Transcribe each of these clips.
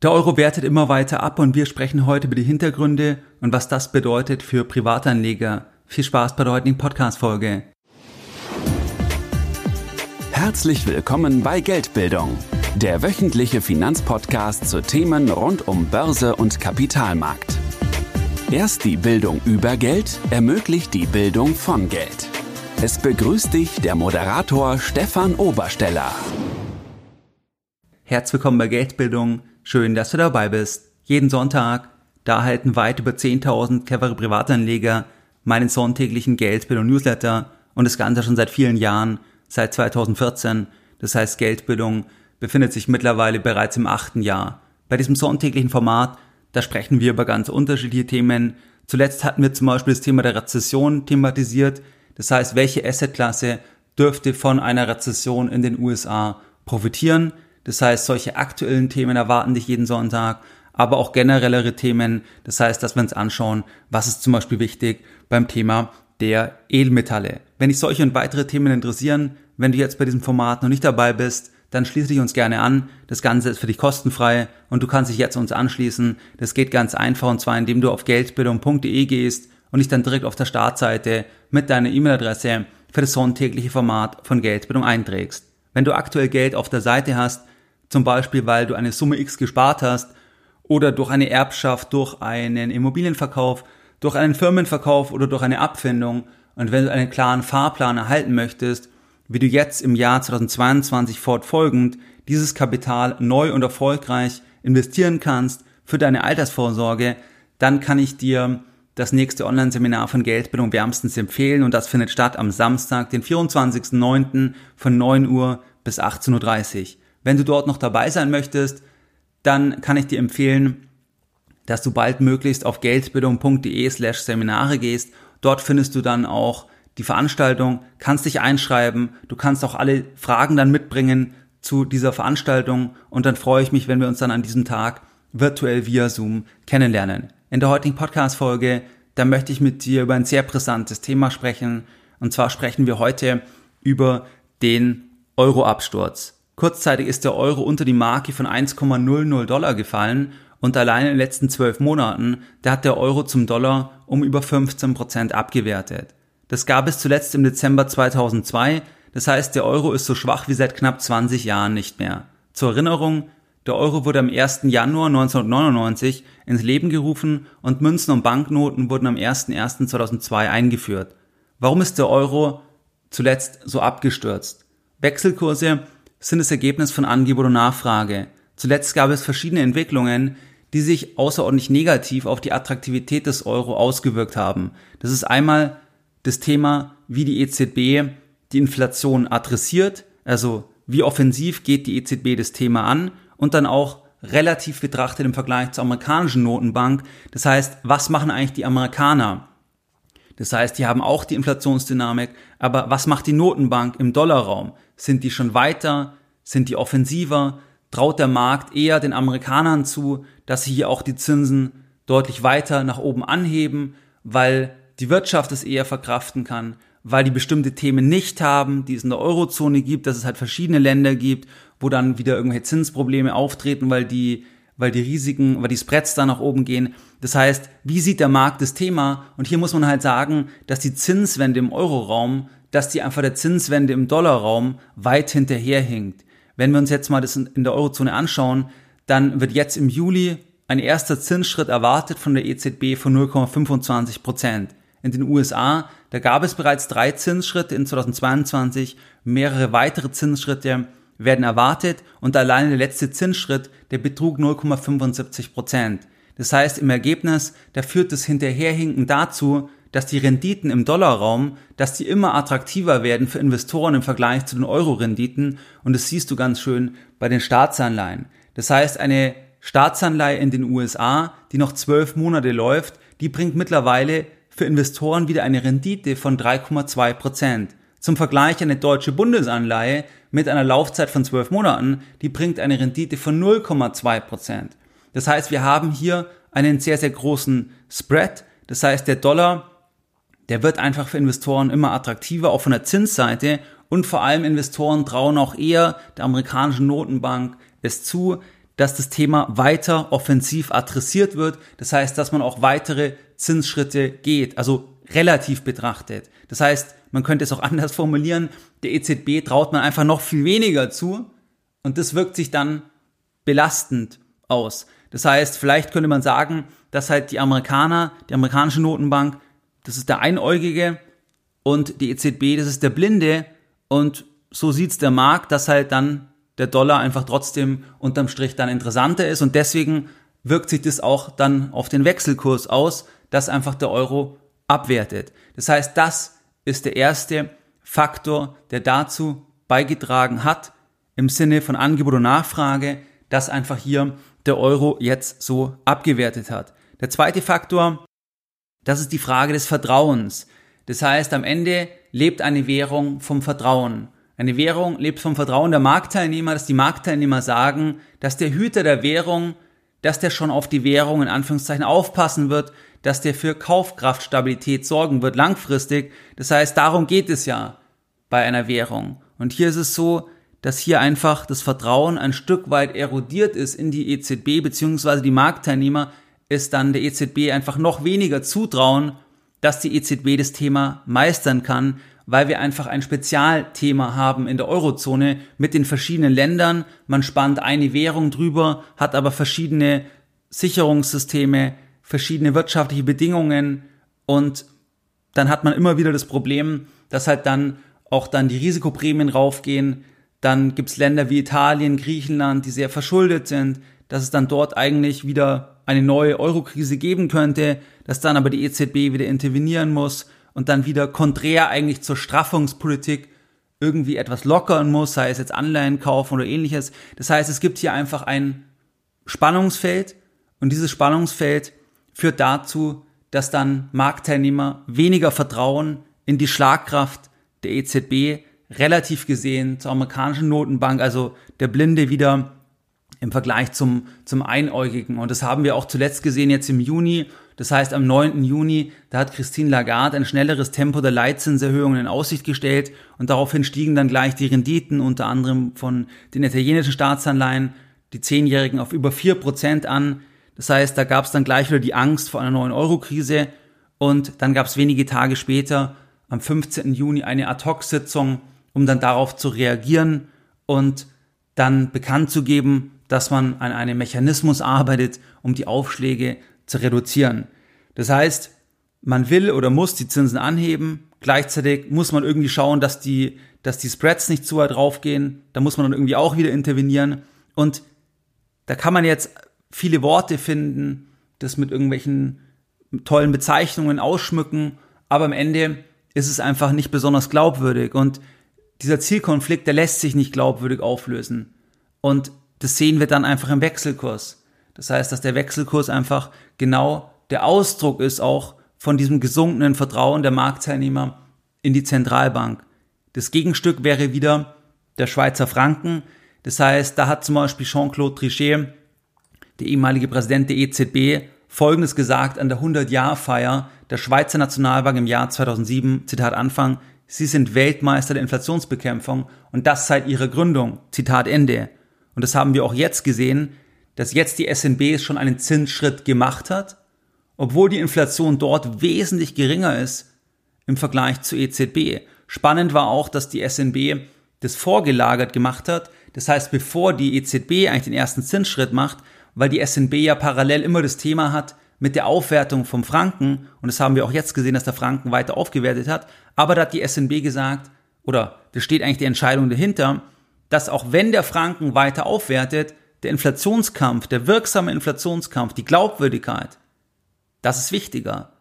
Der Euro wertet immer weiter ab und wir sprechen heute über die Hintergründe und was das bedeutet für Privatanleger. Viel Spaß bei der heutigen Podcast-Folge. Herzlich willkommen bei Geldbildung, der wöchentliche Finanzpodcast zu Themen rund um Börse und Kapitalmarkt. Erst die Bildung über Geld ermöglicht die Bildung von Geld. Es begrüßt dich der Moderator Stefan Obersteller. Herzlich willkommen bei Geldbildung Schön, dass du dabei bist. Jeden Sonntag, da erhalten weit über 10.000 clevere Privatanleger meinen sonntäglichen Geldbildung Newsletter und das Ganze schon seit vielen Jahren, seit 2014. Das heißt, Geldbildung befindet sich mittlerweile bereits im achten Jahr. Bei diesem sonntäglichen Format, da sprechen wir über ganz unterschiedliche Themen. Zuletzt hatten wir zum Beispiel das Thema der Rezession thematisiert. Das heißt, welche Assetklasse dürfte von einer Rezession in den USA profitieren? Das heißt, solche aktuellen Themen erwarten dich jeden Sonntag, aber auch generellere Themen. Das heißt, dass wir uns anschauen, was ist zum Beispiel wichtig beim Thema der Edelmetalle. Wenn dich solche und weitere Themen interessieren, wenn du jetzt bei diesem Format noch nicht dabei bist, dann schließe dich uns gerne an. Das Ganze ist für dich kostenfrei und du kannst dich jetzt uns anschließen. Das geht ganz einfach und zwar indem du auf geldbildung.de gehst und dich dann direkt auf der Startseite mit deiner E-Mail-Adresse für das sonntägliche Format von Geldbildung einträgst. Wenn du aktuell Geld auf der Seite hast, zum Beispiel, weil du eine Summe X gespart hast oder durch eine Erbschaft, durch einen Immobilienverkauf, durch einen Firmenverkauf oder durch eine Abfindung. Und wenn du einen klaren Fahrplan erhalten möchtest, wie du jetzt im Jahr 2022 fortfolgend dieses Kapital neu und erfolgreich investieren kannst für deine Altersvorsorge, dann kann ich dir das nächste Online-Seminar von Geldbildung wärmstens empfehlen und das findet statt am Samstag, den 24.09. von 9 Uhr bis 18.30 Uhr. Wenn du dort noch dabei sein möchtest, dann kann ich dir empfehlen, dass du baldmöglichst auf geldbildung.de slash Seminare gehst. Dort findest du dann auch die Veranstaltung, kannst dich einschreiben, du kannst auch alle Fragen dann mitbringen zu dieser Veranstaltung und dann freue ich mich, wenn wir uns dann an diesem Tag virtuell via Zoom kennenlernen. In der heutigen Podcast-Folge, da möchte ich mit dir über ein sehr brisantes Thema sprechen und zwar sprechen wir heute über den Euro-Absturz. Kurzzeitig ist der Euro unter die Marke von 1,00 Dollar gefallen und allein in den letzten zwölf Monaten, da hat der Euro zum Dollar um über 15 Prozent abgewertet. Das gab es zuletzt im Dezember 2002, das heißt der Euro ist so schwach wie seit knapp 20 Jahren nicht mehr. Zur Erinnerung, der Euro wurde am 1. Januar 1999 ins Leben gerufen und Münzen und Banknoten wurden am 01.01.2002 eingeführt. Warum ist der Euro zuletzt so abgestürzt? Wechselkurse sind das Ergebnis von Angebot und Nachfrage. Zuletzt gab es verschiedene Entwicklungen, die sich außerordentlich negativ auf die Attraktivität des Euro ausgewirkt haben. Das ist einmal das Thema, wie die EZB die Inflation adressiert, also wie offensiv geht die EZB das Thema an und dann auch relativ betrachtet im Vergleich zur amerikanischen Notenbank. Das heißt, was machen eigentlich die Amerikaner? Das heißt, die haben auch die Inflationsdynamik, aber was macht die Notenbank im Dollarraum? Sind die schon weiter? Sind die offensiver? Traut der Markt eher den Amerikanern zu, dass sie hier auch die Zinsen deutlich weiter nach oben anheben, weil die Wirtschaft es eher verkraften kann, weil die bestimmte Themen nicht haben, die es in der Eurozone gibt, dass es halt verschiedene Länder gibt, wo dann wieder irgendwelche Zinsprobleme auftreten, weil die weil die Risiken, weil die Spreads da nach oben gehen. Das heißt, wie sieht der Markt das Thema? Und hier muss man halt sagen, dass die Zinswende im Euroraum, dass die einfach der Zinswende im Dollarraum weit hinterherhinkt. Wenn wir uns jetzt mal das in der Eurozone anschauen, dann wird jetzt im Juli ein erster Zinsschritt erwartet von der EZB von 0,25 Prozent. In den USA, da gab es bereits drei Zinsschritte in 2022, mehrere weitere Zinsschritte werden erwartet und alleine der letzte Zinsschritt, der betrug 0,75 Prozent. Das heißt, im Ergebnis, da führt das Hinterherhinken dazu, dass die Renditen im Dollarraum, dass die immer attraktiver werden für Investoren im Vergleich zu den Euro-Renditen und das siehst du ganz schön bei den Staatsanleihen. Das heißt, eine Staatsanleihe in den USA, die noch zwölf Monate läuft, die bringt mittlerweile für Investoren wieder eine Rendite von 3,2 Prozent. Zum Vergleich eine deutsche Bundesanleihe mit einer Laufzeit von zwölf Monaten, die bringt eine Rendite von 0,2 Prozent. Das heißt, wir haben hier einen sehr, sehr großen Spread. Das heißt, der Dollar, der wird einfach für Investoren immer attraktiver, auch von der Zinsseite. Und vor allem Investoren trauen auch eher der amerikanischen Notenbank es zu, dass das Thema weiter offensiv adressiert wird. Das heißt, dass man auch weitere Zinsschritte geht, also relativ betrachtet. Das heißt, man könnte es auch anders formulieren, der EZB traut man einfach noch viel weniger zu und das wirkt sich dann belastend aus. Das heißt, vielleicht könnte man sagen, dass halt die Amerikaner, die amerikanische Notenbank, das ist der Einäugige und die EZB, das ist der Blinde und so sieht's der Markt, dass halt dann der Dollar einfach trotzdem unterm Strich dann interessanter ist und deswegen wirkt sich das auch dann auf den Wechselkurs aus, dass einfach der Euro abwertet. Das heißt, das ist der erste Faktor, der dazu beigetragen hat, im Sinne von Angebot und Nachfrage, dass einfach hier der Euro jetzt so abgewertet hat. Der zweite Faktor, das ist die Frage des Vertrauens. Das heißt, am Ende lebt eine Währung vom Vertrauen. Eine Währung lebt vom Vertrauen der Marktteilnehmer, dass die Marktteilnehmer sagen, dass der Hüter der Währung, dass der schon auf die Währung in Anführungszeichen aufpassen wird, dass der für Kaufkraftstabilität sorgen wird langfristig. Das heißt, darum geht es ja bei einer Währung. Und hier ist es so, dass hier einfach das Vertrauen ein Stück weit erodiert ist in die EZB, beziehungsweise die Marktteilnehmer es dann der EZB einfach noch weniger zutrauen, dass die EZB das Thema meistern kann, weil wir einfach ein Spezialthema haben in der Eurozone mit den verschiedenen Ländern. Man spannt eine Währung drüber, hat aber verschiedene Sicherungssysteme, verschiedene wirtschaftliche Bedingungen und dann hat man immer wieder das Problem, dass halt dann auch dann die Risikoprämien raufgehen. Dann gibt's Länder wie Italien, Griechenland, die sehr verschuldet sind, dass es dann dort eigentlich wieder eine neue Eurokrise geben könnte, dass dann aber die EZB wieder intervenieren muss und dann wieder konträr eigentlich zur Straffungspolitik irgendwie etwas lockern muss, sei es jetzt Anleihen kaufen oder ähnliches. Das heißt, es gibt hier einfach ein Spannungsfeld und dieses Spannungsfeld führt dazu, dass dann Marktteilnehmer weniger Vertrauen in die Schlagkraft der EZB relativ gesehen zur amerikanischen Notenbank, also der Blinde wieder im Vergleich zum, zum Einäugigen. Und das haben wir auch zuletzt gesehen jetzt im Juni das heißt, am 9. Juni, da hat Christine Lagarde ein schnelleres Tempo der Leitzinserhöhungen in Aussicht gestellt und daraufhin stiegen dann gleich die Renditen unter anderem von den italienischen Staatsanleihen, die Zehnjährigen auf über vier Prozent an. Das heißt, da gab es dann gleich wieder die Angst vor einer neuen Euro-Krise und dann gab es wenige Tage später, am 15. Juni, eine Ad-Hoc-Sitzung, um dann darauf zu reagieren und dann bekannt zu geben, dass man an einem Mechanismus arbeitet, um die Aufschläge zu reduzieren. Das heißt, man will oder muss die Zinsen anheben, gleichzeitig muss man irgendwie schauen, dass die, dass die Spreads nicht zu weit draufgehen, da muss man dann irgendwie auch wieder intervenieren. Und da kann man jetzt viele Worte finden, das mit irgendwelchen tollen Bezeichnungen ausschmücken, aber am Ende ist es einfach nicht besonders glaubwürdig. Und dieser Zielkonflikt, der lässt sich nicht glaubwürdig auflösen. Und das sehen wir dann einfach im Wechselkurs. Das heißt, dass der Wechselkurs einfach genau der Ausdruck ist auch von diesem gesunkenen Vertrauen der Marktteilnehmer in die Zentralbank. Das Gegenstück wäre wieder der Schweizer Franken. Das heißt, da hat zum Beispiel Jean-Claude Trichet, der ehemalige Präsident der EZB, Folgendes gesagt an der 100-Jahr-Feier der Schweizer Nationalbank im Jahr 2007, Zitat Anfang, Sie sind Weltmeister der Inflationsbekämpfung und das seit ihrer Gründung, Zitat Ende. Und das haben wir auch jetzt gesehen, dass jetzt die SNB schon einen Zinsschritt gemacht hat, obwohl die Inflation dort wesentlich geringer ist im Vergleich zur EZB. Spannend war auch, dass die SNB das vorgelagert gemacht hat. Das heißt, bevor die EZB eigentlich den ersten Zinsschritt macht, weil die SNB ja parallel immer das Thema hat mit der Aufwertung vom Franken. Und das haben wir auch jetzt gesehen, dass der Franken weiter aufgewertet hat. Aber da hat die SNB gesagt, oder da steht eigentlich die Entscheidung dahinter, dass auch wenn der Franken weiter aufwertet, der Inflationskampf, der wirksame Inflationskampf, die Glaubwürdigkeit, das ist wichtiger.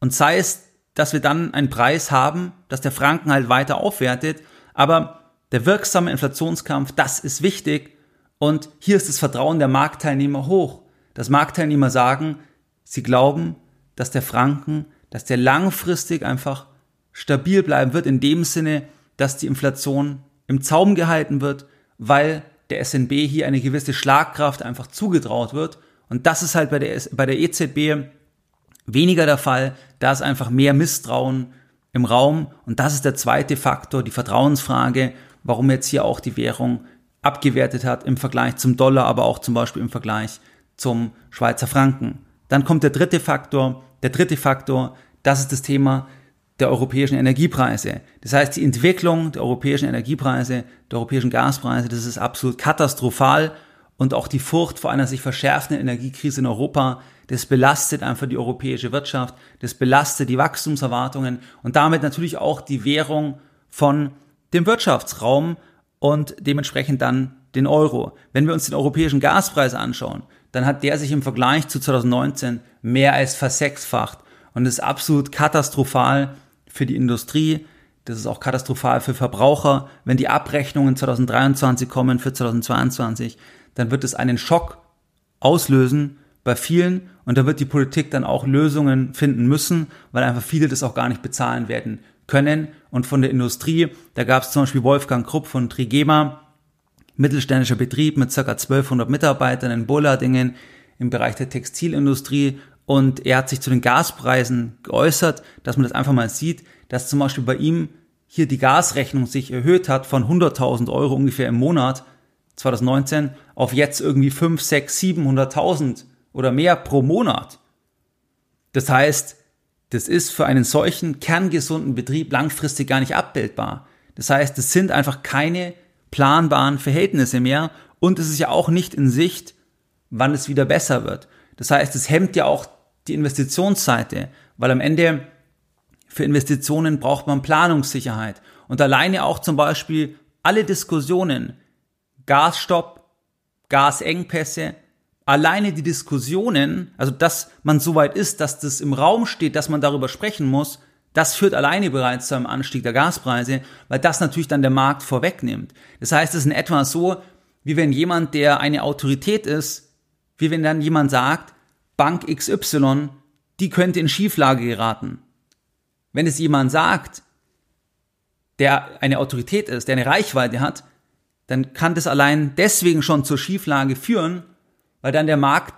Und sei es, dass wir dann einen Preis haben, dass der Franken halt weiter aufwertet, aber der wirksame Inflationskampf, das ist wichtig. Und hier ist das Vertrauen der Marktteilnehmer hoch. Dass Marktteilnehmer sagen, sie glauben, dass der Franken, dass der langfristig einfach stabil bleiben wird, in dem Sinne, dass die Inflation im Zaum gehalten wird, weil der SNB hier eine gewisse Schlagkraft einfach zugetraut wird. Und das ist halt bei der, bei der EZB weniger der Fall. Da ist einfach mehr Misstrauen im Raum. Und das ist der zweite Faktor, die Vertrauensfrage, warum jetzt hier auch die Währung abgewertet hat im Vergleich zum Dollar, aber auch zum Beispiel im Vergleich zum Schweizer Franken. Dann kommt der dritte Faktor. Der dritte Faktor, das ist das Thema der europäischen Energiepreise. Das heißt, die Entwicklung der europäischen Energiepreise, der europäischen Gaspreise, das ist absolut katastrophal und auch die Furcht vor einer sich verschärfenden Energiekrise in Europa, das belastet einfach die europäische Wirtschaft, das belastet die Wachstumserwartungen und damit natürlich auch die Währung von dem Wirtschaftsraum und dementsprechend dann den Euro. Wenn wir uns den europäischen Gaspreis anschauen, dann hat der sich im Vergleich zu 2019 mehr als versechsfacht und ist absolut katastrophal für die Industrie. Das ist auch katastrophal für Verbraucher. Wenn die Abrechnungen 2023 kommen für 2022, dann wird es einen Schock auslösen bei vielen und da wird die Politik dann auch Lösungen finden müssen, weil einfach viele das auch gar nicht bezahlen werden können. Und von der Industrie, da gab es zum Beispiel Wolfgang Krupp von Trigema, mittelständischer Betrieb mit ca. 1200 Mitarbeitern in Bollardingen im Bereich der Textilindustrie und er hat sich zu den Gaspreisen geäußert, dass man das einfach mal sieht, dass zum Beispiel bei ihm hier die Gasrechnung sich erhöht hat von 100.000 Euro ungefähr im Monat 2019 auf jetzt irgendwie 5, 6, 700.000 oder mehr pro Monat. Das heißt, das ist für einen solchen kerngesunden Betrieb langfristig gar nicht abbildbar. Das heißt, es sind einfach keine planbaren Verhältnisse mehr und es ist ja auch nicht in Sicht, wann es wieder besser wird. Das heißt, es hemmt ja auch die Investitionsseite, weil am Ende für Investitionen braucht man Planungssicherheit. Und alleine auch zum Beispiel alle Diskussionen, Gasstopp, Gasengpässe, alleine die Diskussionen, also dass man so weit ist, dass das im Raum steht, dass man darüber sprechen muss, das führt alleine bereits zu einem Anstieg der Gaspreise, weil das natürlich dann der Markt vorwegnimmt. Das heißt, es ist in etwa so, wie wenn jemand, der eine Autorität ist, wie wenn dann jemand sagt, Bank XY, die könnte in Schieflage geraten. Wenn es jemand sagt, der eine Autorität ist, der eine Reichweite hat, dann kann das allein deswegen schon zur Schieflage führen, weil dann der Markt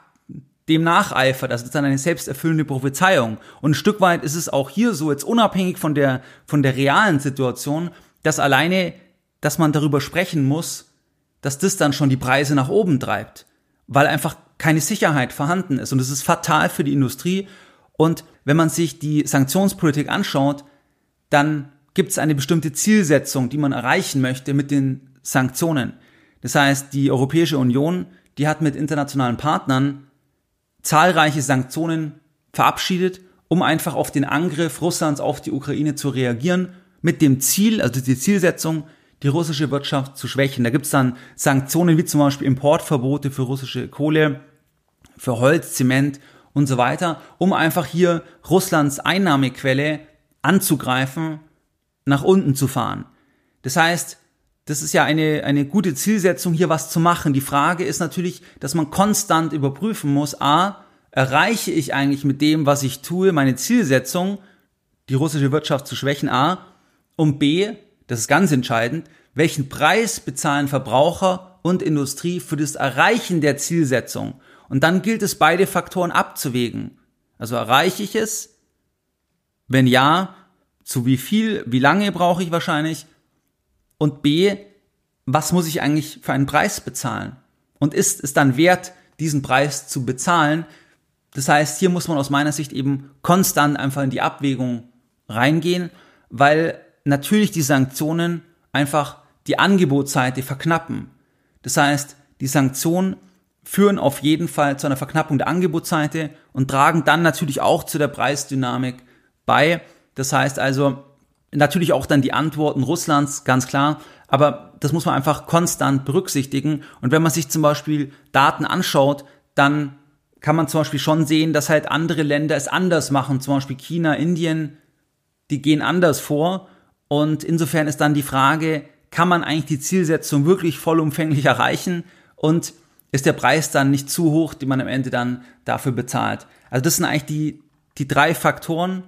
dem nacheifert. Das ist dann eine selbsterfüllende Prophezeiung. Und ein Stück weit ist es auch hier so, jetzt unabhängig von der, von der realen Situation, dass alleine, dass man darüber sprechen muss, dass das dann schon die Preise nach oben treibt. Weil einfach keine Sicherheit vorhanden ist. Und es ist fatal für die Industrie. Und wenn man sich die Sanktionspolitik anschaut, dann gibt es eine bestimmte Zielsetzung, die man erreichen möchte mit den Sanktionen. Das heißt, die Europäische Union, die hat mit internationalen Partnern zahlreiche Sanktionen verabschiedet, um einfach auf den Angriff Russlands auf die Ukraine zu reagieren, mit dem Ziel, also die Zielsetzung, die russische Wirtschaft zu schwächen. Da gibt es dann Sanktionen wie zum Beispiel Importverbote für russische Kohle, für Holz, Zement und so weiter, um einfach hier Russlands Einnahmequelle anzugreifen, nach unten zu fahren. Das heißt, das ist ja eine, eine gute Zielsetzung, hier was zu machen. Die Frage ist natürlich, dass man konstant überprüfen muss, a, erreiche ich eigentlich mit dem, was ich tue, meine Zielsetzung, die russische Wirtschaft zu schwächen, a, und b, das ist ganz entscheidend, welchen Preis bezahlen Verbraucher und Industrie für das Erreichen der Zielsetzung. Und dann gilt es, beide Faktoren abzuwägen. Also erreiche ich es? Wenn ja, zu wie viel, wie lange brauche ich wahrscheinlich? Und B, was muss ich eigentlich für einen Preis bezahlen? Und ist es dann wert, diesen Preis zu bezahlen? Das heißt, hier muss man aus meiner Sicht eben konstant einfach in die Abwägung reingehen, weil natürlich die Sanktionen einfach die Angebotsseite verknappen. Das heißt, die Sanktionen führen auf jeden Fall zu einer Verknappung der Angebotsseite und tragen dann natürlich auch zu der Preisdynamik bei. Das heißt also, natürlich auch dann die Antworten Russlands, ganz klar, aber das muss man einfach konstant berücksichtigen. Und wenn man sich zum Beispiel Daten anschaut, dann kann man zum Beispiel schon sehen, dass halt andere Länder es anders machen, zum Beispiel China, Indien, die gehen anders vor und insofern ist dann die Frage, kann man eigentlich die Zielsetzung wirklich vollumfänglich erreichen und ist der Preis dann nicht zu hoch, den man am Ende dann dafür bezahlt? Also das sind eigentlich die, die drei Faktoren,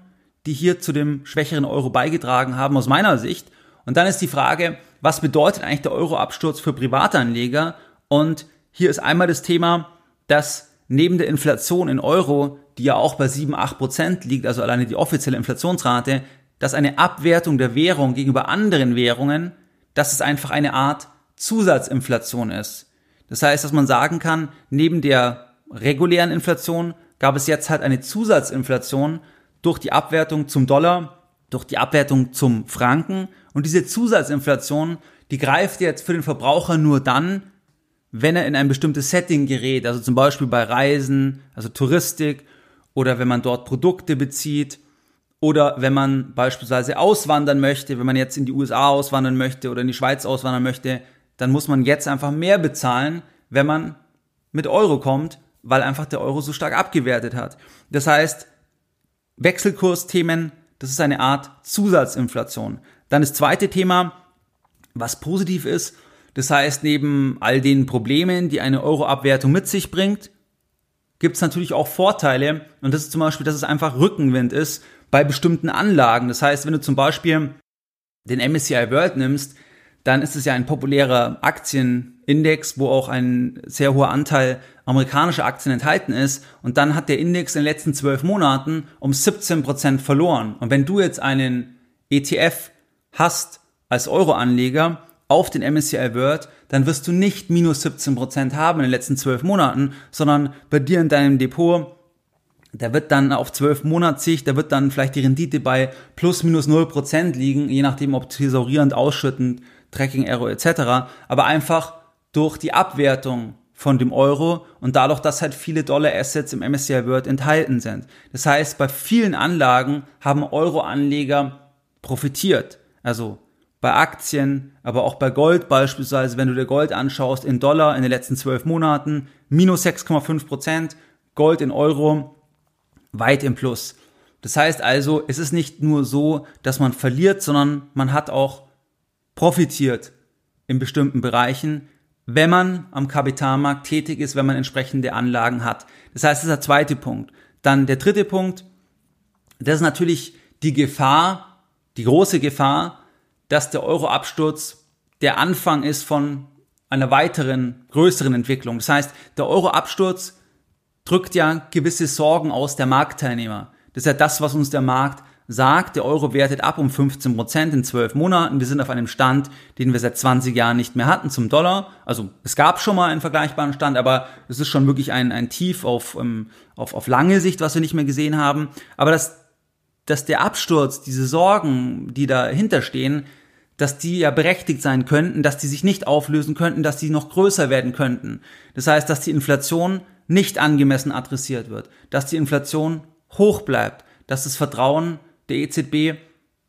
die hier zu dem schwächeren Euro beigetragen haben, aus meiner Sicht. Und dann ist die Frage, was bedeutet eigentlich der Euroabsturz für Privatanleger? Und hier ist einmal das Thema, dass neben der Inflation in Euro, die ja auch bei 7, 8 Prozent liegt, also alleine die offizielle Inflationsrate, dass eine Abwertung der Währung gegenüber anderen Währungen, dass es einfach eine Art Zusatzinflation ist. Das heißt, dass man sagen kann, neben der regulären Inflation gab es jetzt halt eine Zusatzinflation durch die Abwertung zum Dollar, durch die Abwertung zum Franken. Und diese Zusatzinflation, die greift jetzt für den Verbraucher nur dann, wenn er in ein bestimmtes Setting gerät, also zum Beispiel bei Reisen, also Touristik oder wenn man dort Produkte bezieht oder wenn man beispielsweise auswandern möchte, wenn man jetzt in die USA auswandern möchte oder in die Schweiz auswandern möchte, dann muss man jetzt einfach mehr bezahlen, wenn man mit Euro kommt, weil einfach der Euro so stark abgewertet hat. Das heißt, Wechselkursthemen, das ist eine Art Zusatzinflation. Dann das zweite Thema, was positiv ist, das heißt, neben all den Problemen, die eine Euro-Abwertung mit sich bringt, gibt es natürlich auch Vorteile. Und das ist zum Beispiel, dass es einfach Rückenwind ist bei bestimmten Anlagen. Das heißt, wenn du zum Beispiel den MSCI World nimmst, dann ist es ja ein populärer Aktienindex, wo auch ein sehr hoher Anteil amerikanischer Aktien enthalten ist. Und dann hat der Index in den letzten zwölf Monaten um 17 Prozent verloren. Und wenn du jetzt einen ETF hast als Euro-Anleger auf den MSCI World, dann wirst du nicht minus 17 Prozent haben in den letzten zwölf Monaten, sondern bei dir in deinem Depot da wird dann auf zwölf Monatssicht, da wird dann vielleicht die Rendite bei plus minus null Prozent liegen, je nachdem ob thesaurierend, ausschüttend, Tracking Error etc. Aber einfach durch die Abwertung von dem Euro und dadurch, dass halt viele Dollar Assets im MSCI World enthalten sind. Das heißt, bei vielen Anlagen haben Euro-Anleger profitiert. Also bei Aktien, aber auch bei Gold beispielsweise, wenn du dir Gold anschaust in Dollar in den letzten zwölf Monaten, minus 6,5 Prozent, Gold in Euro weit im Plus. Das heißt also, es ist nicht nur so, dass man verliert, sondern man hat auch profitiert in bestimmten Bereichen, wenn man am Kapitalmarkt tätig ist, wenn man entsprechende Anlagen hat. Das heißt, das ist der zweite Punkt. Dann der dritte Punkt, das ist natürlich die Gefahr, die große Gefahr, dass der Euroabsturz der Anfang ist von einer weiteren, größeren Entwicklung. Das heißt, der Euroabsturz drückt ja gewisse Sorgen aus der Marktteilnehmer. Das ist ja das, was uns der Markt sagt, der Euro wertet ab um 15 Prozent in zwölf Monaten. Wir sind auf einem Stand, den wir seit 20 Jahren nicht mehr hatten zum Dollar. Also es gab schon mal einen vergleichbaren Stand, aber es ist schon wirklich ein, ein Tief auf, um, ähm, auf, auf lange Sicht, was wir nicht mehr gesehen haben. Aber dass, dass der Absturz, diese Sorgen, die dahinter stehen, dass die ja berechtigt sein könnten, dass die sich nicht auflösen könnten, dass die noch größer werden könnten. Das heißt, dass die Inflation nicht angemessen adressiert wird, dass die Inflation hoch bleibt, dass das Vertrauen der EZB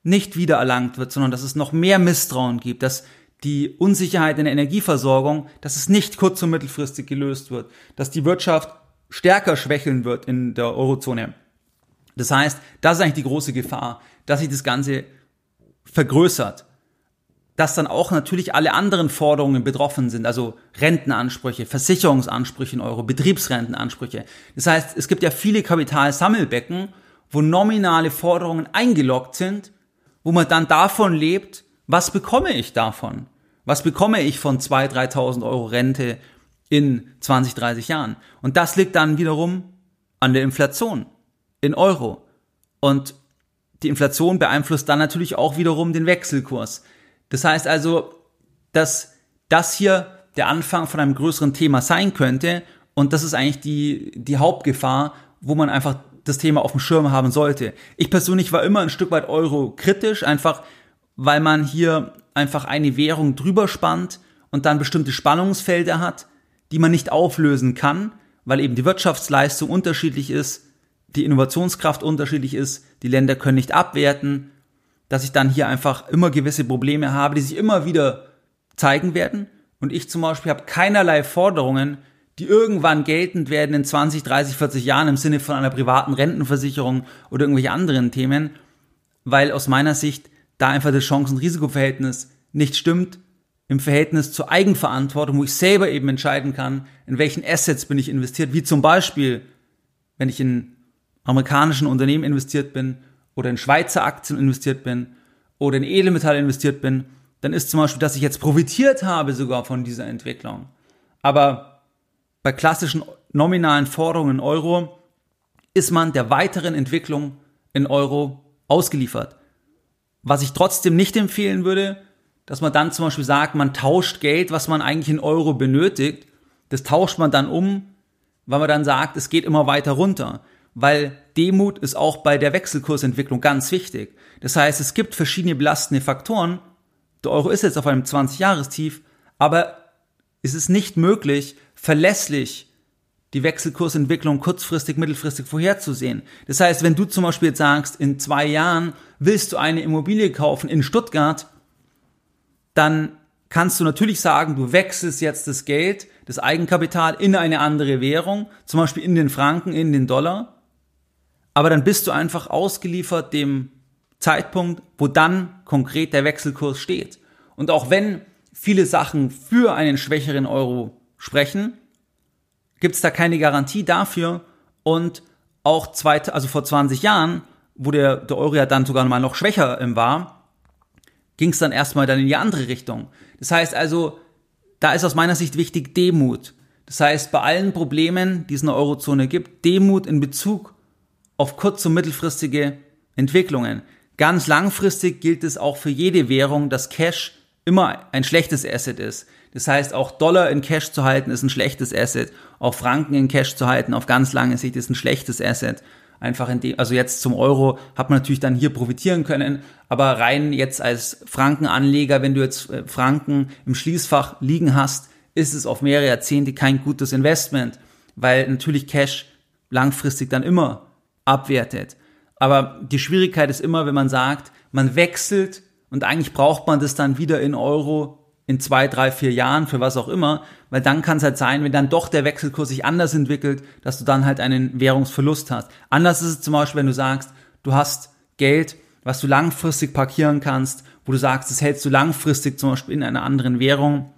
nicht wiedererlangt wird, sondern dass es noch mehr Misstrauen gibt, dass die Unsicherheit in der Energieversorgung, dass es nicht kurz- und mittelfristig gelöst wird, dass die Wirtschaft stärker schwächeln wird in der Eurozone. Das heißt, das ist eigentlich die große Gefahr, dass sich das Ganze vergrößert dass dann auch natürlich alle anderen Forderungen betroffen sind, also Rentenansprüche, Versicherungsansprüche in Euro, Betriebsrentenansprüche. Das heißt, es gibt ja viele Kapitalsammelbecken, wo nominale Forderungen eingeloggt sind, wo man dann davon lebt, was bekomme ich davon? Was bekomme ich von 2.000, 3.000 Euro Rente in 20, 30 Jahren? Und das liegt dann wiederum an der Inflation in Euro. Und die Inflation beeinflusst dann natürlich auch wiederum den Wechselkurs. Das heißt also, dass das hier der Anfang von einem größeren Thema sein könnte und das ist eigentlich die, die Hauptgefahr, wo man einfach das Thema auf dem Schirm haben sollte. Ich persönlich war immer ein Stück weit Euro kritisch, einfach weil man hier einfach eine Währung drüber spannt und dann bestimmte Spannungsfelder hat, die man nicht auflösen kann, weil eben die Wirtschaftsleistung unterschiedlich ist, die Innovationskraft unterschiedlich ist, die Länder können nicht abwerten dass ich dann hier einfach immer gewisse Probleme habe, die sich immer wieder zeigen werden. Und ich zum Beispiel habe keinerlei Forderungen, die irgendwann geltend werden in 20, 30, 40 Jahren im Sinne von einer privaten Rentenversicherung oder irgendwelche anderen Themen, weil aus meiner Sicht da einfach das Chancen-Risiko-Verhältnis nicht stimmt im Verhältnis zur Eigenverantwortung, wo ich selber eben entscheiden kann, in welchen Assets bin ich investiert, wie zum Beispiel, wenn ich in amerikanischen Unternehmen investiert bin oder in Schweizer Aktien investiert bin oder in Edelmetalle investiert bin, dann ist zum Beispiel, dass ich jetzt profitiert habe sogar von dieser Entwicklung. Aber bei klassischen nominalen Forderungen in Euro ist man der weiteren Entwicklung in Euro ausgeliefert. Was ich trotzdem nicht empfehlen würde, dass man dann zum Beispiel sagt, man tauscht Geld, was man eigentlich in Euro benötigt, das tauscht man dann um, weil man dann sagt, es geht immer weiter runter. Weil Demut ist auch bei der Wechselkursentwicklung ganz wichtig. Das heißt, es gibt verschiedene belastende Faktoren. Der Euro ist jetzt auf einem 20-Jahres-Tief, aber es ist nicht möglich, verlässlich die Wechselkursentwicklung kurzfristig, mittelfristig vorherzusehen. Das heißt, wenn du zum Beispiel jetzt sagst, in zwei Jahren willst du eine Immobilie kaufen in Stuttgart, dann kannst du natürlich sagen, du wechselst jetzt das Geld, das Eigenkapital in eine andere Währung, zum Beispiel in den Franken, in den Dollar. Aber dann bist du einfach ausgeliefert dem Zeitpunkt, wo dann konkret der Wechselkurs steht. Und auch wenn viele Sachen für einen schwächeren Euro sprechen, gibt es da keine Garantie dafür. Und auch zwei, also vor 20 Jahren, wo der, der Euro ja dann sogar mal noch schwächer war, ging es dann erstmal dann in die andere Richtung. Das heißt also, da ist aus meiner Sicht wichtig Demut. Das heißt, bei allen Problemen, die es in der Eurozone gibt, Demut in Bezug auf kurz- und mittelfristige Entwicklungen. Ganz langfristig gilt es auch für jede Währung, dass Cash immer ein schlechtes Asset ist. Das heißt, auch Dollar in Cash zu halten ist ein schlechtes Asset. Auch Franken in Cash zu halten auf ganz lange Sicht ist ein schlechtes Asset. Einfach in dem, also jetzt zum Euro hat man natürlich dann hier profitieren können, aber rein jetzt als Frankenanleger, wenn du jetzt äh, Franken im Schließfach liegen hast, ist es auf mehrere Jahrzehnte kein gutes Investment, weil natürlich Cash langfristig dann immer abwertet. Aber die Schwierigkeit ist immer, wenn man sagt, man wechselt und eigentlich braucht man das dann wieder in Euro in zwei, drei, vier Jahren, für was auch immer, weil dann kann es halt sein, wenn dann doch der Wechselkurs sich anders entwickelt, dass du dann halt einen Währungsverlust hast. Anders ist es zum Beispiel, wenn du sagst, du hast Geld, was du langfristig parkieren kannst, wo du sagst, das hältst du langfristig zum Beispiel in einer anderen Währung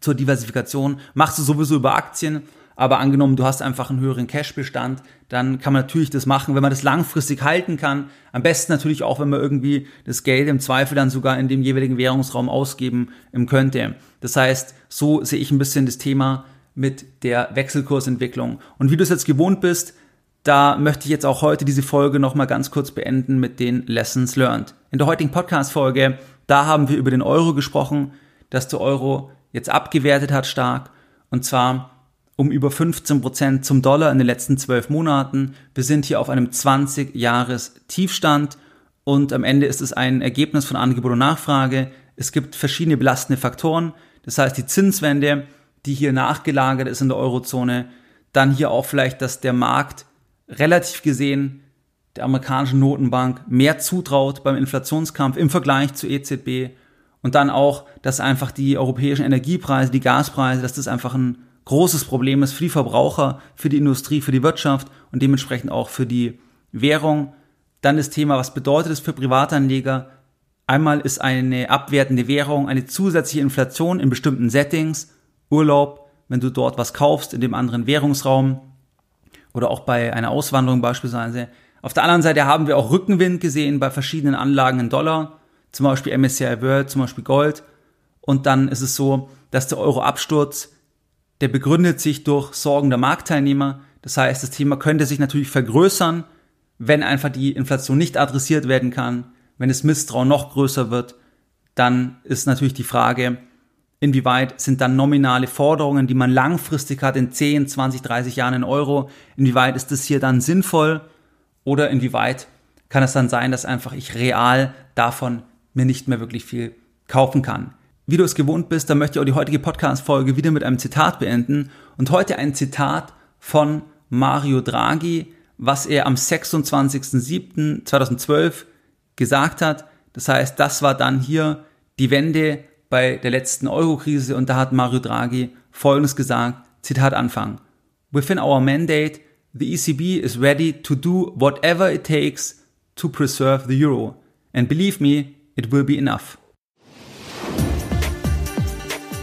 zur Diversifikation, machst du sowieso über Aktien, aber angenommen, du hast einfach einen höheren Cashbestand, dann kann man natürlich das machen, wenn man das langfristig halten kann. Am besten natürlich auch, wenn man irgendwie das Geld im Zweifel dann sogar in dem jeweiligen Währungsraum ausgeben ähm, könnte. Das heißt, so sehe ich ein bisschen das Thema mit der Wechselkursentwicklung. Und wie du es jetzt gewohnt bist, da möchte ich jetzt auch heute diese Folge nochmal ganz kurz beenden mit den Lessons Learned. In der heutigen Podcast-Folge, da haben wir über den Euro gesprochen, dass der Euro jetzt abgewertet hat stark. Und zwar um über 15 Prozent zum Dollar in den letzten zwölf Monaten. Wir sind hier auf einem 20-Jahres-Tiefstand und am Ende ist es ein Ergebnis von Angebot und Nachfrage. Es gibt verschiedene belastende Faktoren. Das heißt, die Zinswende, die hier nachgelagert ist in der Eurozone, dann hier auch vielleicht, dass der Markt relativ gesehen der amerikanischen Notenbank mehr zutraut beim Inflationskampf im Vergleich zur EZB und dann auch, dass einfach die europäischen Energiepreise, die Gaspreise, dass das einfach ein großes Problem ist für die Verbraucher, für die Industrie, für die Wirtschaft und dementsprechend auch für die Währung. Dann das Thema, was bedeutet es für Privatanleger? Einmal ist eine abwertende Währung eine zusätzliche Inflation in bestimmten Settings, Urlaub, wenn du dort was kaufst in dem anderen Währungsraum oder auch bei einer Auswanderung beispielsweise. Auf der anderen Seite haben wir auch Rückenwind gesehen bei verschiedenen Anlagen in Dollar, zum Beispiel MSCI World, zum Beispiel Gold. Und dann ist es so, dass der Euro-Absturz der begründet sich durch Sorgen der Marktteilnehmer. Das heißt, das Thema könnte sich natürlich vergrößern, wenn einfach die Inflation nicht adressiert werden kann, wenn das Misstrauen noch größer wird, dann ist natürlich die Frage, inwieweit sind dann nominale Forderungen, die man langfristig hat in 10, 20, 30 Jahren in Euro, inwieweit ist das hier dann sinnvoll oder inwieweit kann es dann sein, dass einfach ich real davon mir nicht mehr wirklich viel kaufen kann. Wie du es gewohnt bist, dann möchte ich auch die heutige Podcast-Folge wieder mit einem Zitat beenden. Und heute ein Zitat von Mario Draghi, was er am 26.07.2012 gesagt hat. Das heißt, das war dann hier die Wende bei der letzten Euro-Krise und da hat Mario Draghi Folgendes gesagt, Zitat Anfang. Within our mandate, the ECB is ready to do whatever it takes to preserve the euro. And believe me, it will be enough.